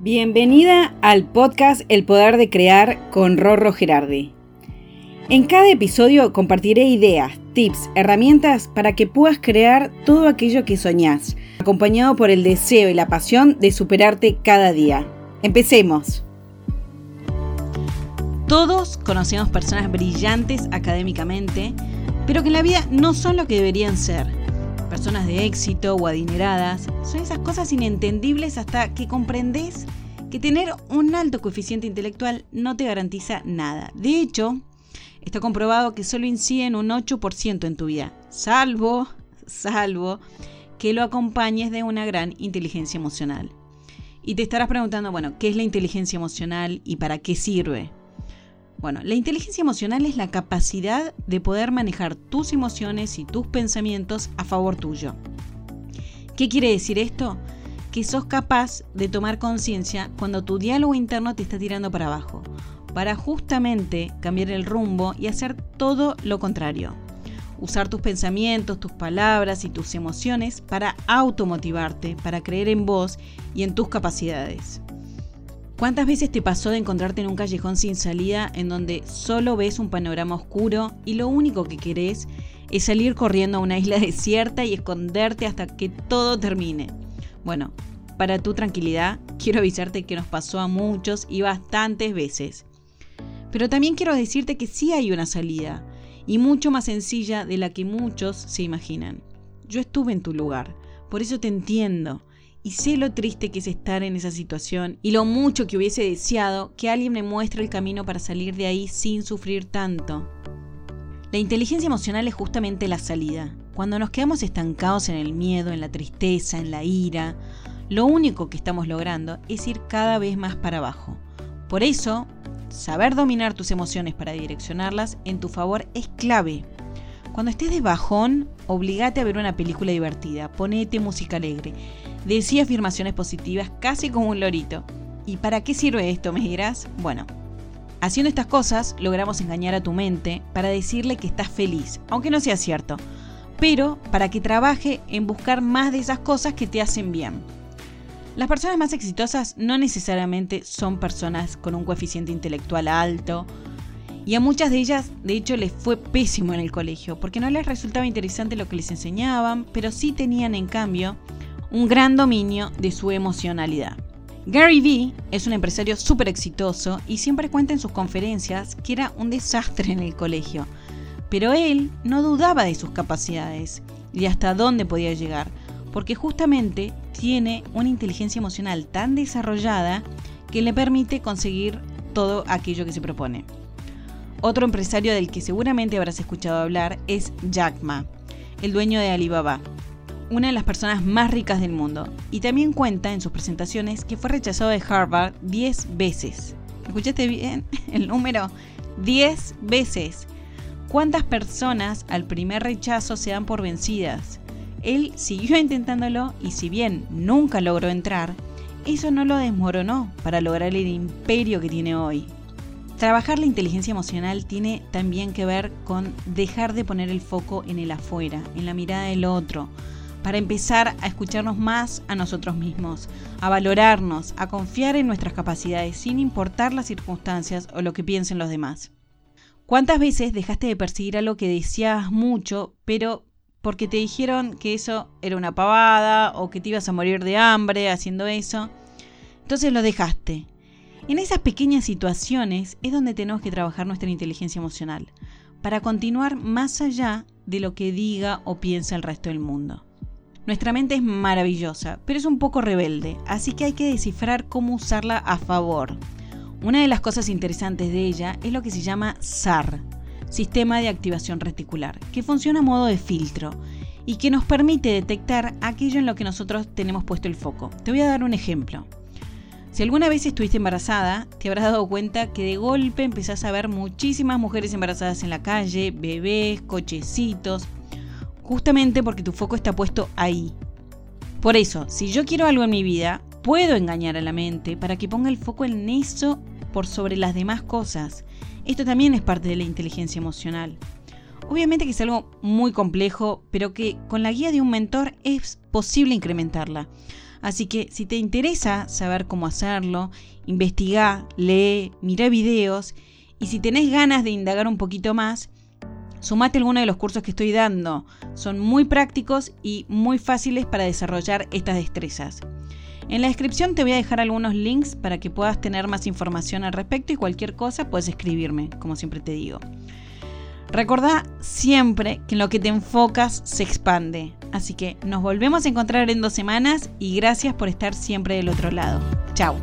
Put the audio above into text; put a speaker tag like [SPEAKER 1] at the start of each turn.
[SPEAKER 1] Bienvenida al podcast El Poder de Crear con Rorro Gerardi. En cada episodio compartiré ideas, tips, herramientas para que puedas crear todo aquello que soñás, acompañado por el deseo y la pasión de superarte cada día. Empecemos. Todos conocemos personas brillantes académicamente, pero que en la vida no son lo que deberían ser personas de éxito o adineradas, son esas cosas inentendibles hasta que comprendes que tener un alto coeficiente intelectual no te garantiza nada. De hecho, está comprobado que solo inciden un 8% en tu vida, salvo, salvo que lo acompañes de una gran inteligencia emocional. Y te estarás preguntando, bueno, ¿qué es la inteligencia emocional y para qué sirve? Bueno, la inteligencia emocional es la capacidad de poder manejar tus emociones y tus pensamientos a favor tuyo. ¿Qué quiere decir esto? Que sos capaz de tomar conciencia cuando tu diálogo interno te está tirando para abajo, para justamente cambiar el rumbo y hacer todo lo contrario. Usar tus pensamientos, tus palabras y tus emociones para automotivarte, para creer en vos y en tus capacidades. ¿Cuántas veces te pasó de encontrarte en un callejón sin salida en donde solo ves un panorama oscuro y lo único que querés es salir corriendo a una isla desierta y esconderte hasta que todo termine? Bueno, para tu tranquilidad, quiero avisarte que nos pasó a muchos y bastantes veces. Pero también quiero decirte que sí hay una salida, y mucho más sencilla de la que muchos se imaginan. Yo estuve en tu lugar, por eso te entiendo y sé lo triste que es estar en esa situación y lo mucho que hubiese deseado que alguien me muestre el camino para salir de ahí sin sufrir tanto. La inteligencia emocional es justamente la salida. Cuando nos quedamos estancados en el miedo, en la tristeza, en la ira, lo único que estamos logrando es ir cada vez más para abajo. Por eso, saber dominar tus emociones para direccionarlas en tu favor es clave. Cuando estés de bajón, obligate a ver una película divertida, ponete música alegre, decía afirmaciones positivas casi como un lorito. ¿Y para qué sirve esto, me dirás? Bueno, haciendo estas cosas logramos engañar a tu mente para decirle que estás feliz, aunque no sea cierto, pero para que trabaje en buscar más de esas cosas que te hacen bien. Las personas más exitosas no necesariamente son personas con un coeficiente intelectual alto, y a muchas de ellas, de hecho, les fue pésimo en el colegio, porque no les resultaba interesante lo que les enseñaban, pero sí tenían, en cambio, un gran dominio de su emocionalidad. Gary Vee es un empresario súper exitoso y siempre cuenta en sus conferencias que era un desastre en el colegio, pero él no dudaba de sus capacidades y hasta dónde podía llegar, porque justamente tiene una inteligencia emocional tan desarrollada que le permite conseguir todo aquello que se propone. Otro empresario del que seguramente habrás escuchado hablar es Jack Ma, el dueño de Alibaba, una de las personas más ricas del mundo, y también cuenta en sus presentaciones que fue rechazado de Harvard 10 veces. ¿Escuchaste bien el número? 10 veces. ¿Cuántas personas al primer rechazo se dan por vencidas? Él siguió intentándolo y si bien nunca logró entrar, eso no lo desmoronó para lograr el imperio que tiene hoy. Trabajar la inteligencia emocional tiene también que ver con dejar de poner el foco en el afuera, en la mirada del otro, para empezar a escucharnos más a nosotros mismos, a valorarnos, a confiar en nuestras capacidades sin importar las circunstancias o lo que piensen los demás. ¿Cuántas veces dejaste de perseguir algo que deseabas mucho, pero porque te dijeron que eso era una pavada o que te ibas a morir de hambre haciendo eso? Entonces lo dejaste en esas pequeñas situaciones es donde tenemos que trabajar nuestra inteligencia emocional, para continuar más allá de lo que diga o piensa el resto del mundo. Nuestra mente es maravillosa, pero es un poco rebelde, así que hay que descifrar cómo usarla a favor. Una de las cosas interesantes de ella es lo que se llama SAR, Sistema de Activación Reticular, que funciona a modo de filtro y que nos permite detectar aquello en lo que nosotros tenemos puesto el foco. Te voy a dar un ejemplo. Si alguna vez estuviste embarazada, te habrás dado cuenta que de golpe empezás a ver muchísimas mujeres embarazadas en la calle, bebés, cochecitos, justamente porque tu foco está puesto ahí. Por eso, si yo quiero algo en mi vida, puedo engañar a la mente para que ponga el foco en eso por sobre las demás cosas. Esto también es parte de la inteligencia emocional. Obviamente que es algo muy complejo, pero que con la guía de un mentor es posible incrementarla. Así que si te interesa saber cómo hacerlo, investiga, lee, mira videos y si tenés ganas de indagar un poquito más, sumate alguno de los cursos que estoy dando. Son muy prácticos y muy fáciles para desarrollar estas destrezas. En la descripción te voy a dejar algunos links para que puedas tener más información al respecto y cualquier cosa puedes escribirme, como siempre te digo. Recordá siempre que lo que te enfocas se expande. Así que nos volvemos a encontrar en dos semanas y gracias por estar siempre del otro lado. Chao.